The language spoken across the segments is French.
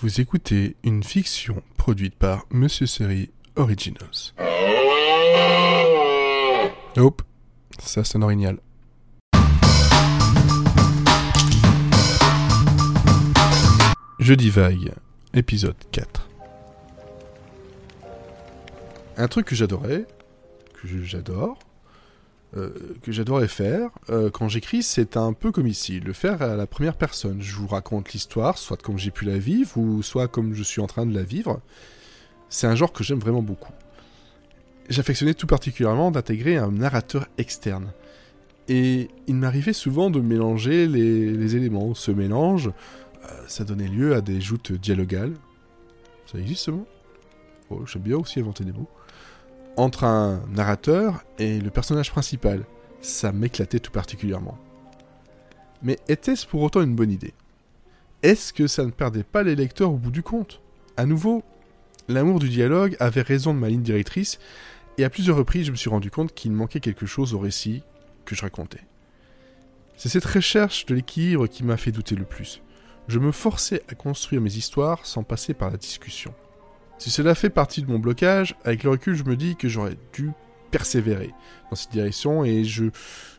Vous écoutez une fiction produite par Monsieur Série Originals. Hop, ça sonne orignal. Jeudi vague, épisode 4. Un truc que j'adorais, que j'adore, euh, que j'adorais faire euh, quand j'écris, c'est un peu comme ici, le faire à la première personne. Je vous raconte l'histoire, soit comme j'ai pu la vivre, ou soit comme je suis en train de la vivre. C'est un genre que j'aime vraiment beaucoup. J'affectionnais tout particulièrement d'intégrer un narrateur externe. Et il m'arrivait souvent de mélanger les, éléments. Ce mélange, euh, ça donnait lieu à des joutes dialogales. Ça existe ce mot? Oh, J'aime bien aussi inventer des mots entre un narrateur et le personnage principal. Ça m'éclatait tout particulièrement. Mais était-ce pour autant une bonne idée? Est-ce que ça ne perdait pas les lecteurs au bout du compte? À nouveau, l'amour du dialogue avait raison de ma ligne directrice, et à plusieurs reprises je me suis rendu compte qu'il manquait quelque chose au récit que je racontais. C'est cette recherche de l'équilibre qui m'a fait douter le plus. Je me forçais à construire mes histoires sans passer par la discussion. Si cela fait partie de mon blocage, avec le recul, je me dis que j'aurais dû persévérer dans cette direction et je,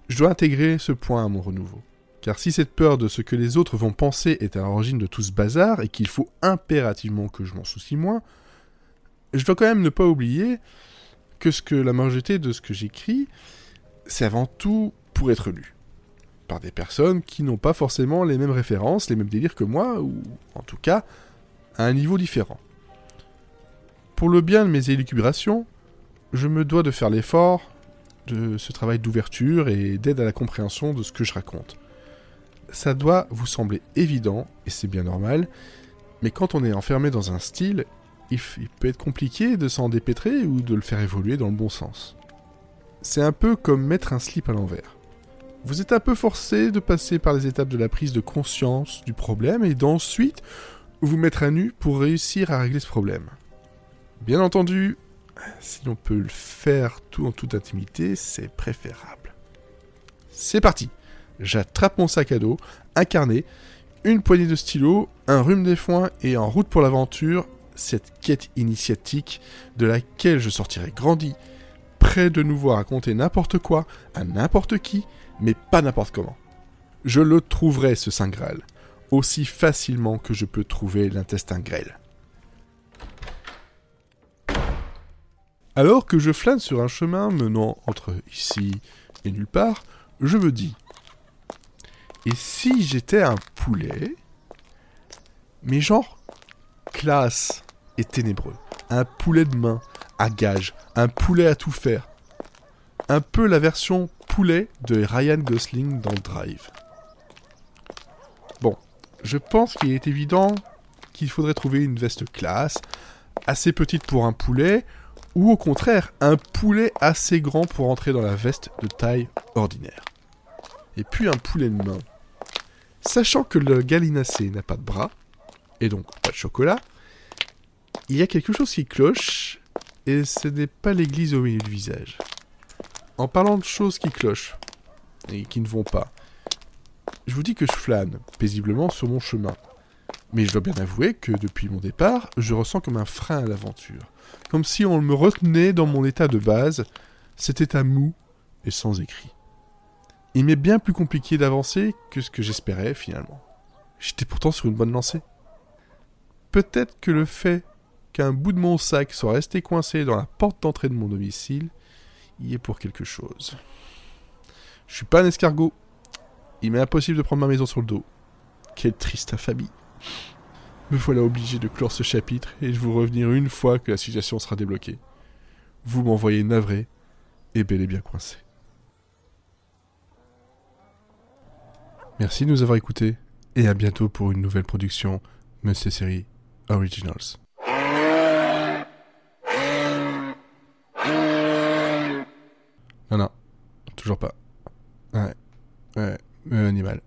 dois intégrer ce point à mon renouveau. Car si cette peur de ce que les autres vont penser est à l'origine de tout ce bazar et qu'il faut impérativement que je m'en soucie moins, je dois quand même ne pas oublier que ce que la majorité de ce que j'écris, c'est avant tout pour être lu. Par des personnes qui n'ont pas forcément les mêmes références, les mêmes délires que moi, ou en tout cas à un niveau différent. Pour le bien de mes élucubrations, je me dois de faire l'effort de ce travail d'ouverture et d'aide à la compréhension de ce que je raconte. Ça doit vous sembler évident, et c'est bien normal, mais quand on est enfermé dans un style, il, peut être compliqué de s'en dépêtrer ou de le faire évoluer dans le bon sens. C'est un peu comme mettre un slip à l'envers. Vous êtes un peu forcé de passer par les étapes de la prise de conscience du problème et d'ensuite vous mettre à nu pour réussir à régler ce problème. Bien entendu, si l'on peut le faire tout en toute intimité, c'est préférable. C'est parti J'attrape mon sac à dos, un carnet, une poignée de stylos, un rhume des foins et en route pour l'aventure, cette quête initiatique de laquelle je sortirai grandi, prêt de nouveau à raconter n'importe quoi à n'importe qui, mais pas n'importe comment. Je le trouverai ce Saint Graal, aussi facilement que je peux trouver l'intestin grêle. Alors que je flâne sur un chemin menant entre ici et nulle part, je me dis Et si j'étais un poulet? Mais genre classe et ténébreux. Un poulet de main à gage, un poulet à tout faire. Un peu la version poulet de Ryan Gosling dans Drive. Bon, je pense qu'il est évident qu'il faudrait trouver une veste classe, assez petite pour un poulet, ou au contraire un poulet assez grand pour entrer dans la veste de taille ordinaire. Et puis un poulet de main. Sachant que le gallinacé n'a pas de bras, et donc pas de chocolat, il y a quelque chose qui cloche, et ce n'est pas l'église au milieu du visage. En parlant de choses qui clochent, et qui ne vont pas, je vous dis que je flâne paisiblement sur mon chemin. Mais je dois bien avouer que depuis mon départ, je ressens comme un frein à l'aventure comme si on me retenait dans mon état de base, cet état mou et sans écrit. Il m'est bien plus compliqué d'avancer que ce que j'espérais finalement. J'étais pourtant sur une bonne lancée. Peut-être que le fait qu'un bout de mon sac soit resté coincé dans la porte d'entrée de mon domicile y est pour quelque chose. Je suis pas un escargot. Il m'est impossible de prendre ma maison sur le dos. Quelle triste infamie. Me voilà obligé de clore ce chapitre et de vous revenir une fois que la situation sera débloquée. Vous m'envoyez navré et bel et bien coincé. Merci de nous avoir écoutés et à bientôt pour une nouvelle production Monsieur Série Originals. Non, non, toujours pas. Ouais, ouais, animal.